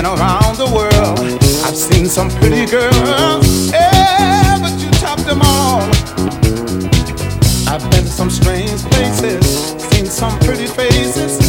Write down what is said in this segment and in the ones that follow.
been around the world. I've seen some pretty girls, yeah, but you topped them all. I've been to some strange places, seen some pretty faces.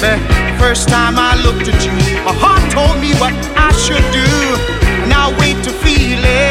baby. First time I looked at you, my heart told me what I should do. Now wait to feel it.